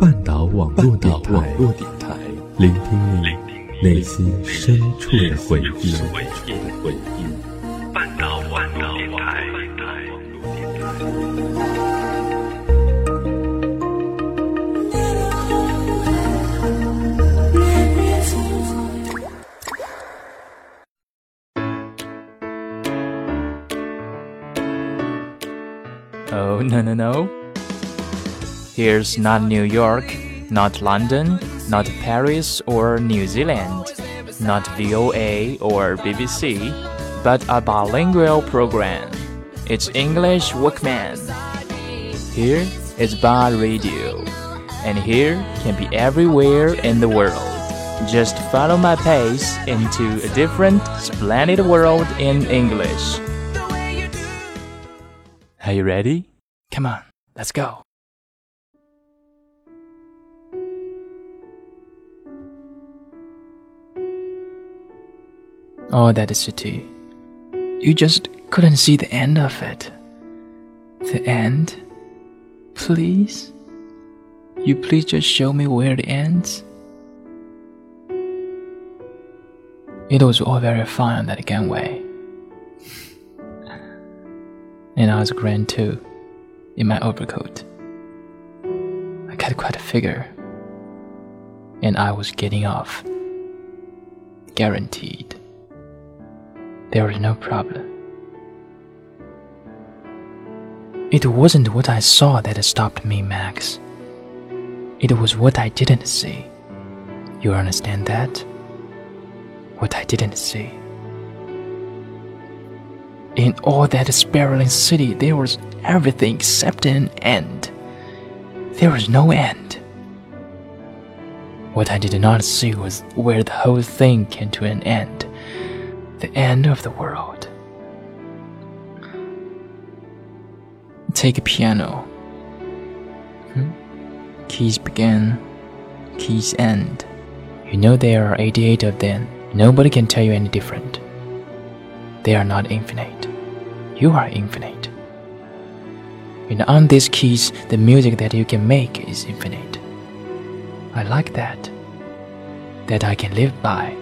半岛网络电台，聆听你内心深处的回忆。半岛网络电台。Oh no no no. Here's not New York, not London, not Paris or New Zealand, not VOA or BBC, but a bilingual program. It's English Workman. Here is Bar Radio, and here can be everywhere in the world. Just follow my pace into a different, splendid world in English. Are you ready? Come on, let's go. Oh, that city. You just couldn't see the end of it. The end? Please? You please just show me where it ends? It was all very fine on that gangway. and I was grand too, in my overcoat. I got quite a figure. And I was getting off. Guaranteed. There was no problem. It wasn't what I saw that stopped me, Max. It was what I didn't see. You understand that? What I didn't see. In all that spiraling city, there was everything except an end. There was no end. What I did not see was where the whole thing came to an end the end of the world. Take a piano. Hmm? Keys begin, keys end. You know there are 88 of them. Nobody can tell you any different. They are not infinite. You are infinite. And on these keys, the music that you can make is infinite. I like that. That I can live by.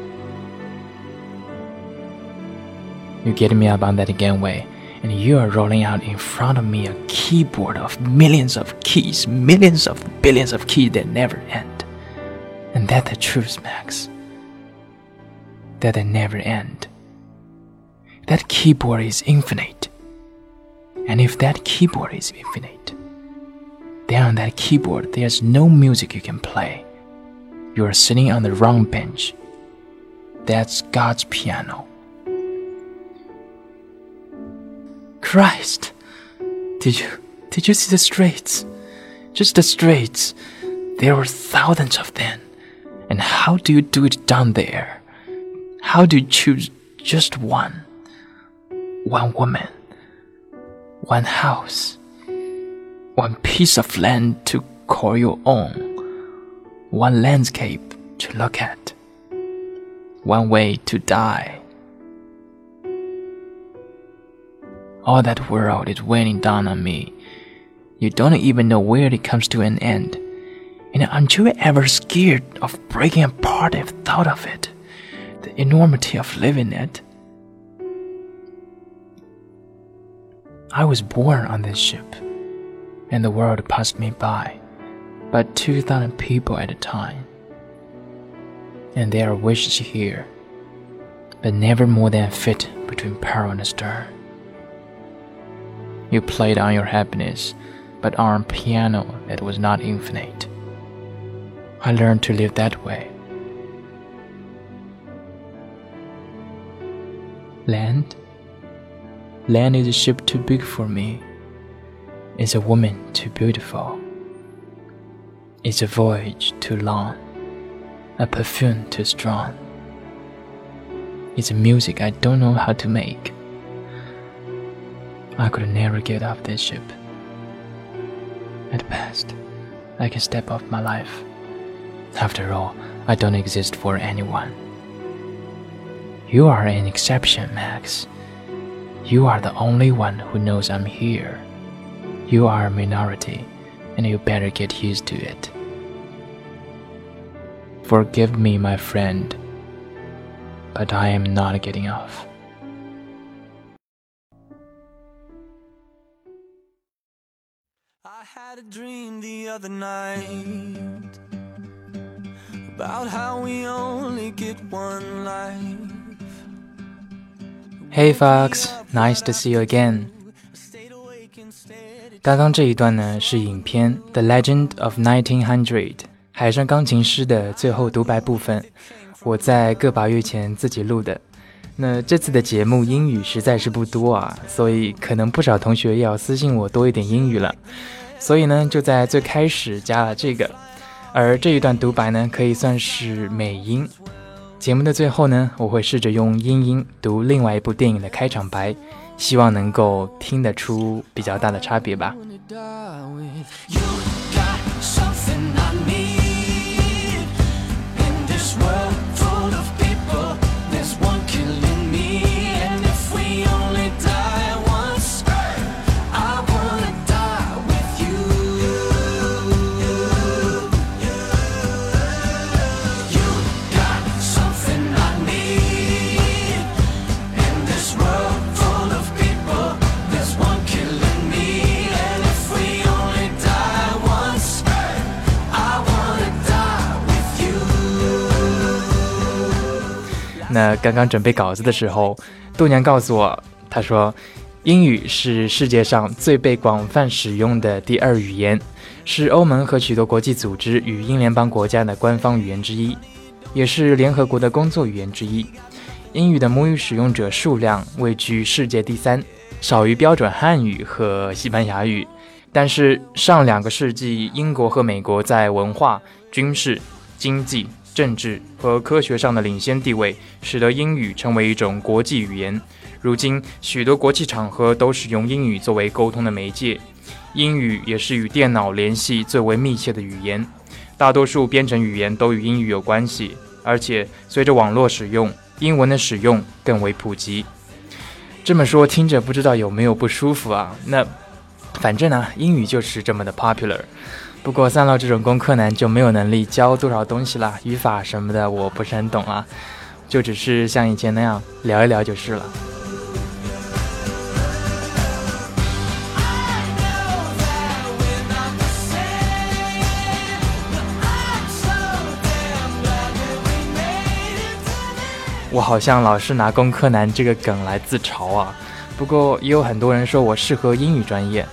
You get me up on that gangway, and you are rolling out in front of me a keyboard of millions of keys, millions of billions of keys that never end. And that the truth, Max. That they never end. That keyboard is infinite. And if that keyboard is infinite, then on that keyboard there's no music you can play. You are sitting on the wrong bench. That's God's piano. Christ! Did you did you see the streets? Just the streets. There were thousands of them. And how do you do it down there? How do you choose just one? One woman, one house, one piece of land to call your own, one landscape to look at, one way to die. All that world is weighing down on me. You don't even know where it comes to an end. And aren't you ever scared of breaking apart if thought of it? The enormity of living it. I was born on this ship, and the world passed me by, but 2,000 people at a time. And there are wishes here, but never more than fit between peril and stern. You played on your happiness, but on piano that was not infinite. I learned to live that way. Land? Land is a ship too big for me. Is a woman too beautiful. Is a voyage too long. A perfume too strong. It's a music I don't know how to make. I could never get off this ship. At best, I can step off my life. After all, I don't exist for anyone. You are an exception, Max. You are the only one who knows I'm here. You are a minority, and you better get used to it. Forgive me, my friend, but I am not getting off. Dream the other night about how we only get one life. Hey Fox, nice to see you again. 刚刚这一段呢是影片《The Legend of 1900》海上钢琴师的最后独白部分，我在个把月前自己录的。那这次的节目英语实在是不多啊，所以可能不少同学要私信我多一点英语了。所以呢，就在最开始加了这个，而这一段独白呢，可以算是美音。节目的最后呢，我会试着用英音读另外一部电影的开场白，希望能够听得出比较大的差别吧。那刚刚准备稿子的时候，度娘告诉我，她说，英语是世界上最被广泛使用的第二语言，是欧盟和许多国际组织与英联邦国家的官方语言之一，也是联合国的工作语言之一。英语的母语使用者数量位居世界第三，少于标准汉语和西班牙语。但是上两个世纪，英国和美国在文化、军事、经济。政治和科学上的领先地位，使得英语成为一种国际语言。如今，许多国际场合都使用英语作为沟通的媒介。英语也是与电脑联系最为密切的语言。大多数编程语言都与英语有关系，而且随着网络使用，英文的使用更为普及。这么说听着不知道有没有不舒服啊？那反正呢，英语就是这么的 popular。不过三老这种工科男就没有能力教多少东西了，语法什么的我不是很懂啊，就只是像以前那样聊一聊就是了。我好像老是拿工科男这个梗来自嘲啊，不过也有很多人说我适合英语专业。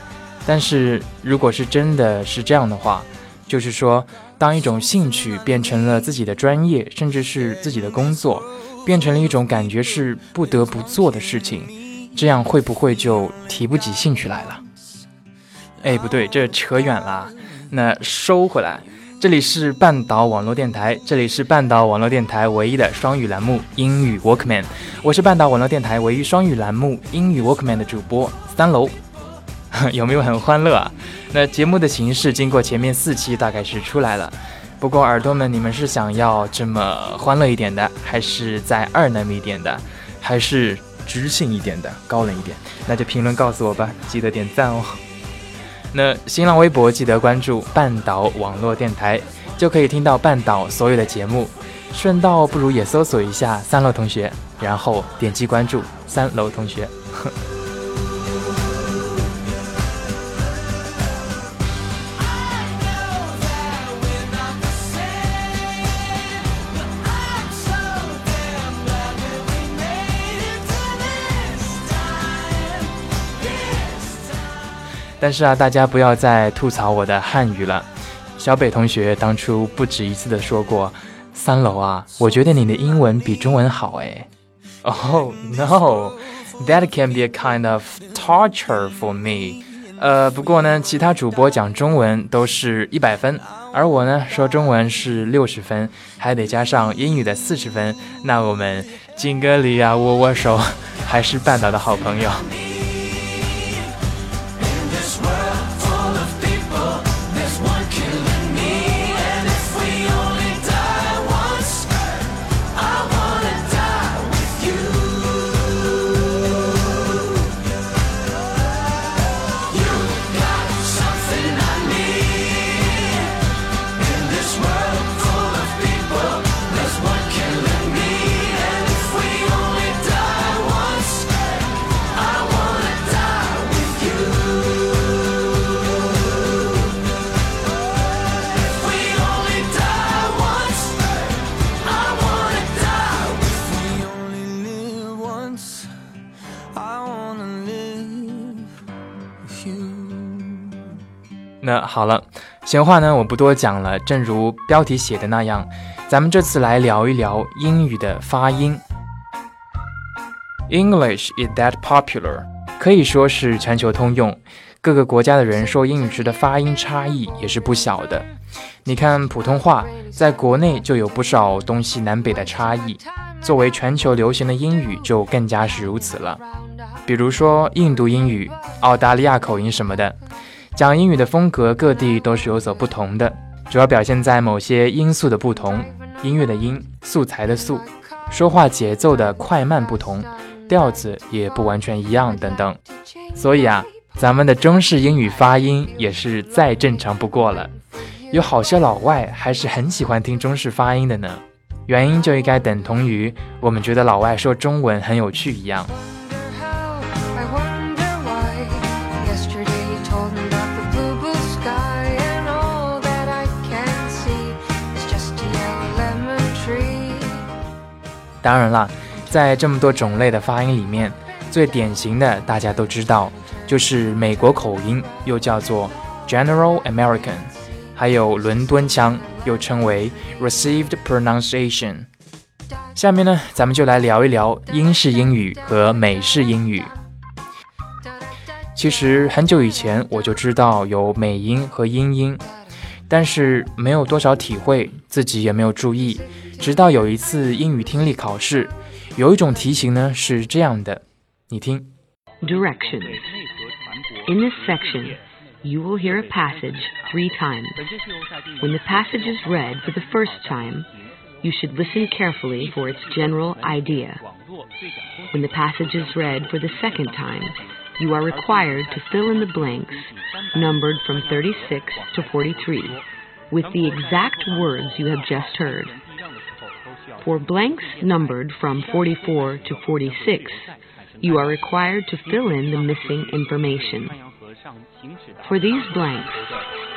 但是，如果是真的是这样的话，就是说，当一种兴趣变成了自己的专业，甚至是自己的工作，变成了一种感觉是不得不做的事情，这样会不会就提不起兴趣来了？哎，不对，这扯远了。那收回来，这里是半岛网络电台，这里是半岛网络电台唯一的双语栏目英语 Workman，我是半岛网络电台唯一双语栏目英语 Workman 的主播三楼。有没有很欢乐啊？那节目的形式经过前面四期大概是出来了，不过耳朵们，你们是想要这么欢乐一点的，还是再二那么一点的，还是知性一点的，高冷一点？那就评论告诉我吧，记得点赞哦。那新浪微博记得关注半岛网络电台，就可以听到半岛所有的节目。顺道不如也搜索一下三楼同学，然后点击关注三楼同学。但是啊，大家不要再吐槽我的汉语了。小北同学当初不止一次的说过：“三楼啊，我觉得你的英文比中文好。”哎，Oh no，that can be a kind of torture for me。呃，不过呢，其他主播讲中文都是一百分，而我呢说中文是六十分，还得加上英语的四十分。那我们敬个礼啊握握手，还是半岛的好朋友。那好了，闲话呢我不多讲了。正如标题写的那样，咱们这次来聊一聊英语的发音。English is that popular，可以说是全球通用。各个国家的人说英语时的发音差异也是不小的。你看普通话，在国内就有不少东西南北的差异，作为全球流行的英语就更加是如此了。比如说印度英语、澳大利亚口音什么的。讲英语的风格，各地都是有所不同的，主要表现在某些因素的不同：音乐的音、素材的素、说话节奏的快慢不同、调子也不完全一样等等。所以啊，咱们的中式英语发音也是再正常不过了。有好些老外还是很喜欢听中式发音的呢，原因就应该等同于我们觉得老外说中文很有趣一样。当然了，在这么多种类的发音里面，最典型的大家都知道，就是美国口音，又叫做 General American，还有伦敦腔，又称为 Received Pronunciation。下面呢，咱们就来聊一聊英式英语和美式英语。其实很久以前我就知道有美音和英音，但是没有多少体会，自己也没有注意。直到有一次英语听力考试，有一种题型呢是这样的，你听。Directions. In this section, you will hear a passage three times. When the passage is read for the first time, you should listen carefully for its general idea. When the passage is read for the second time, you are required to fill in the blanks, numbered from 36 to 43, with the exact words you have just heard. For blanks numbered from 44 to 46, you are required to fill in the missing information. For these blanks,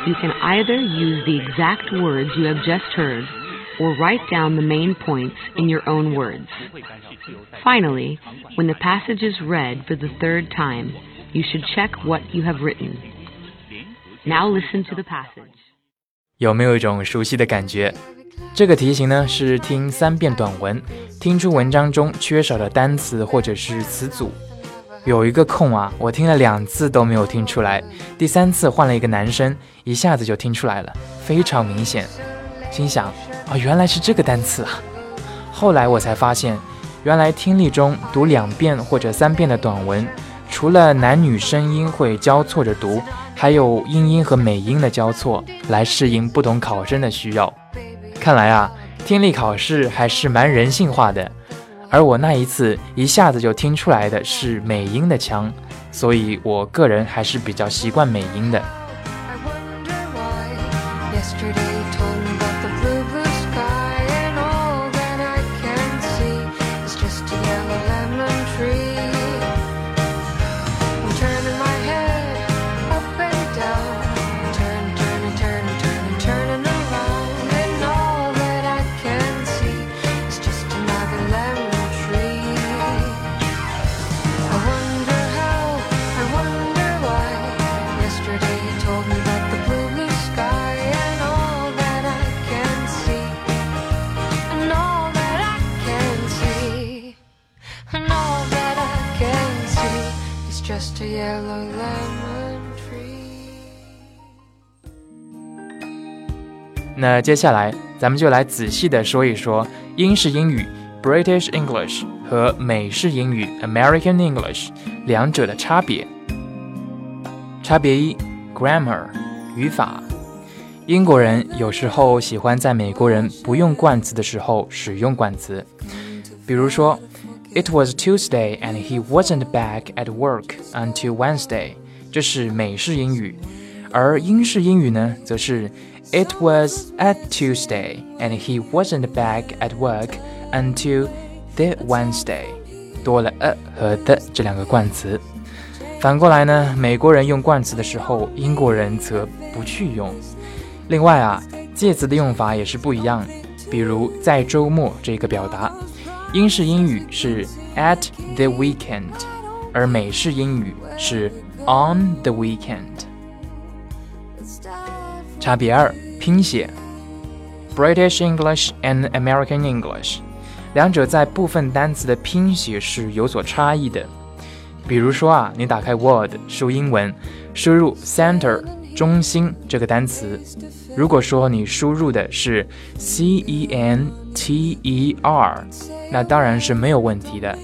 you can either use the exact words you have just heard or write down the main points in your own words. Finally, when the passage is read for the third time, you should check what you have written. Now listen to the passage. 有没有一种熟悉的感觉？这个题型呢是听三遍短文，听出文章中缺少的单词或者是词组。有一个空啊，我听了两次都没有听出来，第三次换了一个男生，一下子就听出来了，非常明显。心想啊，原来是这个单词啊。后来我才发现，原来听力中读两遍或者三遍的短文，除了男女声音会交错着读，还有英音和美音的交错，来适应不同考生的需要。看来啊，听力考试还是蛮人性化的。而我那一次一下子就听出来的是美音的腔，所以我个人还是比较习惯美音的。那接下来，咱们就来仔细的说一说英式英语 （British English） 和美式英语 （American English） 两者的差别。差别一：Grammar，语法。英国人有时候喜欢在美国人不用冠词的时候使用冠词，比如说，It was Tuesday and he wasn't back at work until Wednesday，这是美式英语，而英式英语呢，则是。It was at Tuesday and he wasn't back at work until the Wednesday。多了 a 和 the 这两个冠词。反过来呢，美国人用冠词的时候，英国人则不去用。另外啊，介词的用法也是不一样。比如在周末这个表达，英式英语是 at the weekend，而美式英语是 on the weekend。差别二，拼写，British English and American English，两者在部分单词的拼写是有所差异的。比如说啊，你打开 Word 输英文，输入 center 中心这个单词，如果说你输入的是 c e n t e r，那当然是没有问题的。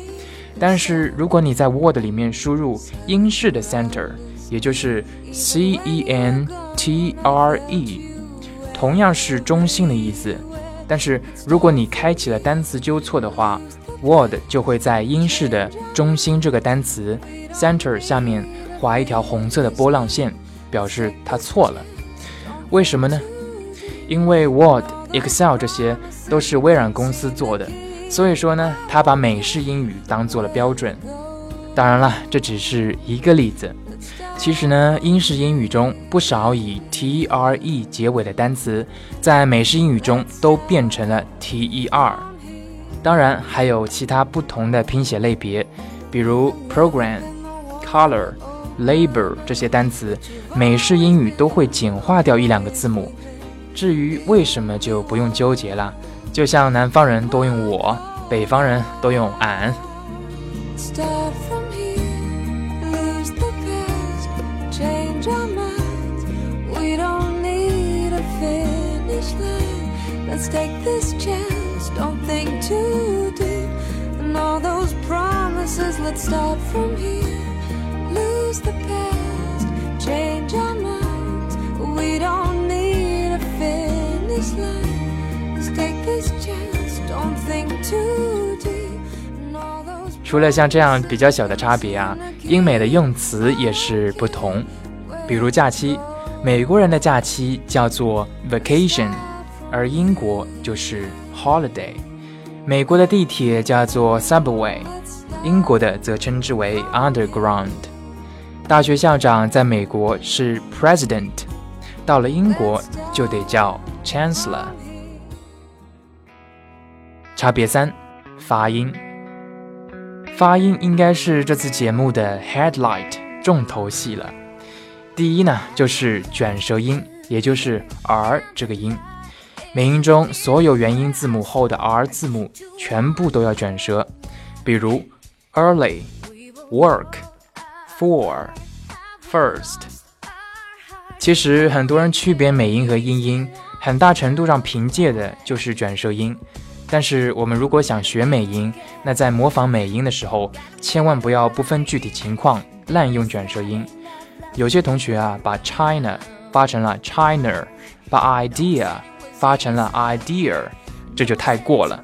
但是如果你在 Word 里面输入英式的 center，也就是 c e n t r e，同样是中心的意思，但是如果你开启了单词纠错的话。Word 就会在英式的“中心”这个单词 “center” 下面划一条红色的波浪线，表示他错了。为什么呢？因为 Word、Excel 这些都是微软公司做的，所以说呢，他把美式英语当做了标准。当然了，这只是一个例子。其实呢，英式英语中不少以 T-R-E 结尾的单词，在美式英语中都变成了 T-E-R。当然还有其他不同的拼写类别，比如 program、color、labor 这些单词，美式英语都会简化掉一两个字母。至于为什么，就不用纠结了。就像南方人多用我，北方人都用俺。Let's take this chance, Don't think too deep. And all those promises, let's start from here. 除了像这样比较小的差别啊，英美的用词也是不同。比如假期，美国人的假期叫做 vacation，而英国就是 holiday，美国的地铁叫做 subway，英国的则称之为 underground。大学校长在美国是 president，到了英国就得叫 chancellor。差别三，发音。发音应该是这次节目的 headlight 重头戏了。第一呢，就是卷舌音，也就是 r 这个音。美音中所有元音字母后的 r 字母全部都要卷舌，比如 early、work、for、first。其实很多人区别美音和英音，很大程度上凭借的就是卷舌音。但是我们如果想学美音，那在模仿美音的时候，千万不要不分具体情况滥用卷舌音。有些同学啊，把 China 发成了 China，把 idea。发成了 idea，这就太过了。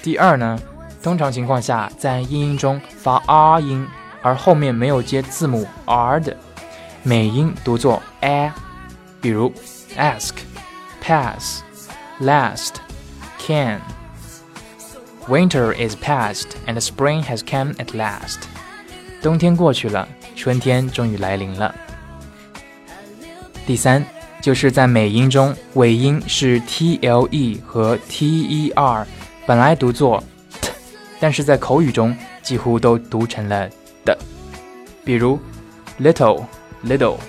第二呢，通常情况下，在英音中发 r 音，而后面没有接字母 r 的，美音读作 a，比如 ask、pass、last、can。Winter is past and spring has come at last。冬天过去了，春天终于来临了。第三。就是在美音中，尾音是 t l e 和 t e r，本来读作 t，但是在口语中几乎都读成了的。比如 little little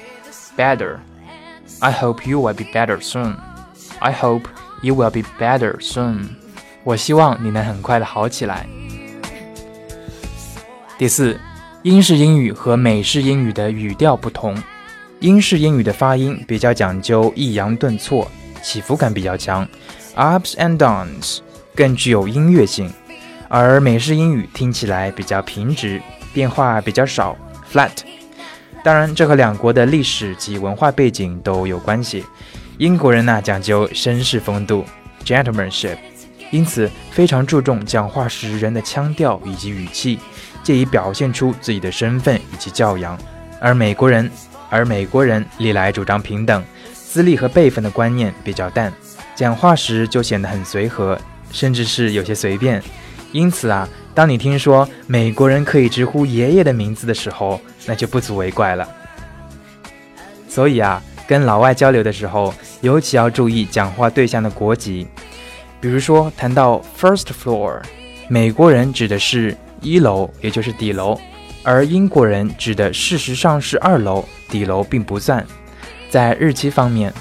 better。I hope you will be better soon. I hope You will be better soon. 我希望你能很快的好起来。第四，英式英语和美式英语的语调不同。英式英语的发音比较讲究抑扬顿挫，起伏感比较强，ups and downs 更具有音乐性，而美式英语听起来比较平直，变化比较少，flat。当然，这和两国的历史及文化背景都有关系。英国人呢讲究绅士风度，gentlemanship，因此非常注重讲话时人的腔调以及语气，借以表现出自己的身份以及教养，而美国人。而美国人历来主张平等，资历和辈分的观念比较淡，讲话时就显得很随和，甚至是有些随便。因此啊，当你听说美国人可以直呼爷爷的名字的时候，那就不足为怪了。所以啊，跟老外交流的时候，尤其要注意讲话对象的国籍。比如说，谈到 first floor，美国人指的是一楼，也就是底楼。而英国人指的事实上是二楼，底楼并不算。在日期方面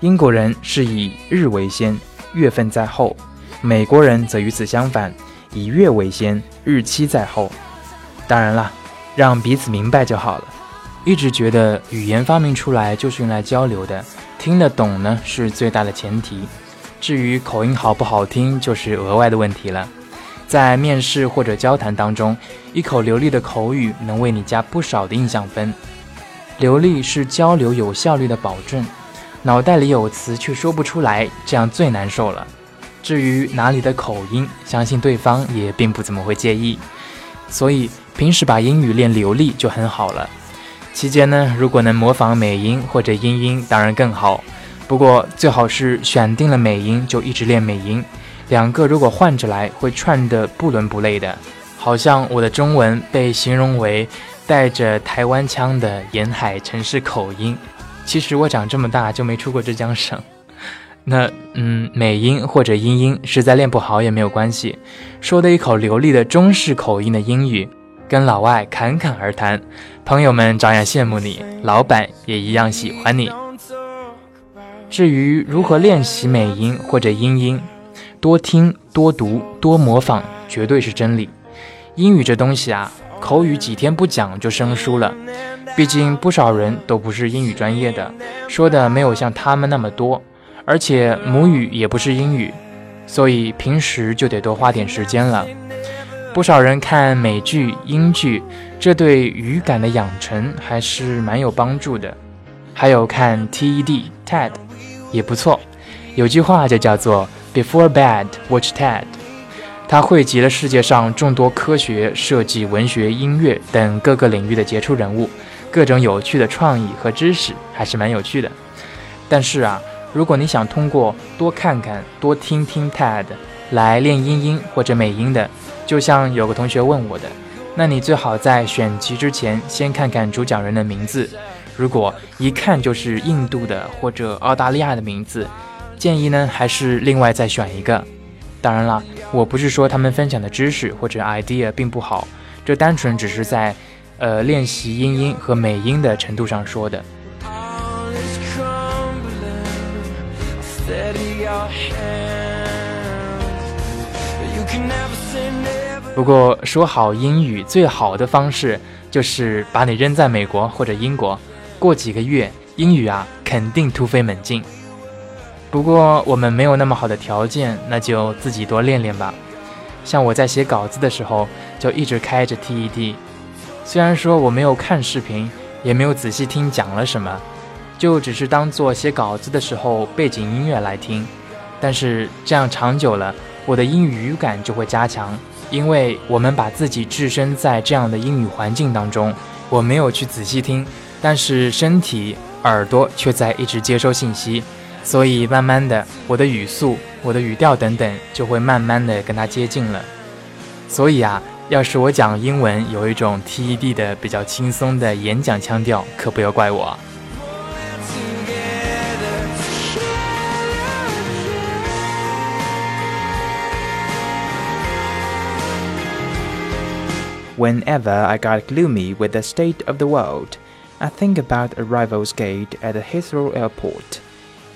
英国人是以日为先，月份在后；美国人则与此相反，以月为先，日期在后。当然了，让彼此明白就好了。一直觉得语言发明出来就是用来交流的，听得懂呢是最大的前提。至于口音好不好听，就是额外的问题了。在面试或者交谈当中，一口流利的口语能为你加不少的印象分。流利是交流有效率的保证。脑袋里有词却说不出来，这样最难受了。至于哪里的口音，相信对方也并不怎么会介意。所以平时把英语练流利就很好了。期间呢，如果能模仿美音或者英音，当然更好。不过最好是选定了美音就一直练美音，两个如果换着来，会串得不伦不类的。好像我的中文被形容为带着台湾腔的沿海城市口音。其实我长这么大就没出过浙江省。那嗯，美音或者英音实在练不好也没有关系，说的一口流利的中式口音的英语，跟老外侃侃而谈，朋友们照样羡慕你，老板也一样喜欢你。至于如何练习美音或者英音，多听多读多模仿，绝对是真理。英语这东西啊，口语几天不讲就生疏了。毕竟不少人都不是英语专业的，说的没有像他们那么多，而且母语也不是英语，所以平时就得多花点时间了。不少人看美剧、英剧，这对语感的养成还是蛮有帮助的。还有看 TED、TED。也不错，有句话就叫做 “Before bed, watch TED”，它汇集了世界上众多科学、设计、文学、音乐等各个领域的杰出人物，各种有趣的创意和知识，还是蛮有趣的。但是啊，如果你想通过多看看、多听听 TED 来练英音或者美音的，就像有个同学问我的，那你最好在选集之前先看看主讲人的名字。如果一看就是印度的或者澳大利亚的名字，建议呢还是另外再选一个。当然了，我不是说他们分享的知识或者 idea 并不好，这单纯只是在，呃练习英音和美音的程度上说的。不过说好英语最好的方式就是把你扔在美国或者英国。过几个月，英语啊肯定突飞猛进。不过我们没有那么好的条件，那就自己多练练吧。像我在写稿子的时候，就一直开着 TED。虽然说我没有看视频，也没有仔细听讲了什么，就只是当做写稿子的时候背景音乐来听。但是这样长久了，我的英语语感就会加强，因为我们把自己置身在这样的英语环境当中，我没有去仔细听。但是身体、耳朵却在一直接收信息，所以慢慢的，我的语速、我的语调等等就会慢慢的跟它接近了。所以啊，要是我讲英文有一种 TED 的比较轻松的演讲腔调，可不要怪我。Whenever I got gloomy with the state of the world. I think about arrivals gate at Heathrow Airport.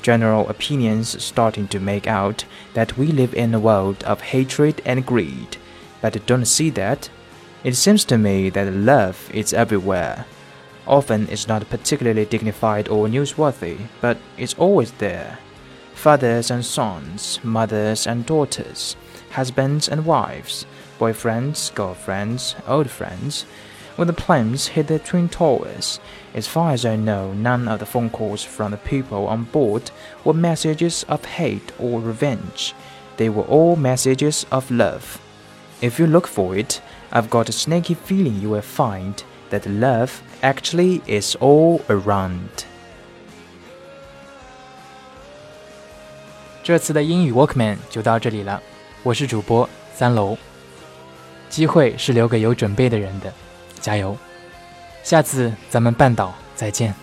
General opinions starting to make out that we live in a world of hatred and greed, but don't see that. It seems to me that love is everywhere. Often it's not particularly dignified or newsworthy, but it's always there. Fathers and sons, mothers and daughters, husbands and wives, boyfriends, girlfriends, old friends, when the planes hit the Twin Towers, as far as I know, none of the phone calls from the people on board were messages of hate or revenge. They were all messages of love. If you look for it, I've got a snaky feeling you will find that love actually is all around. 这次的英语 Walkman 就到这里了，我是主播三楼。 机会是留给有准备的人的。加油！下次咱们半岛再见。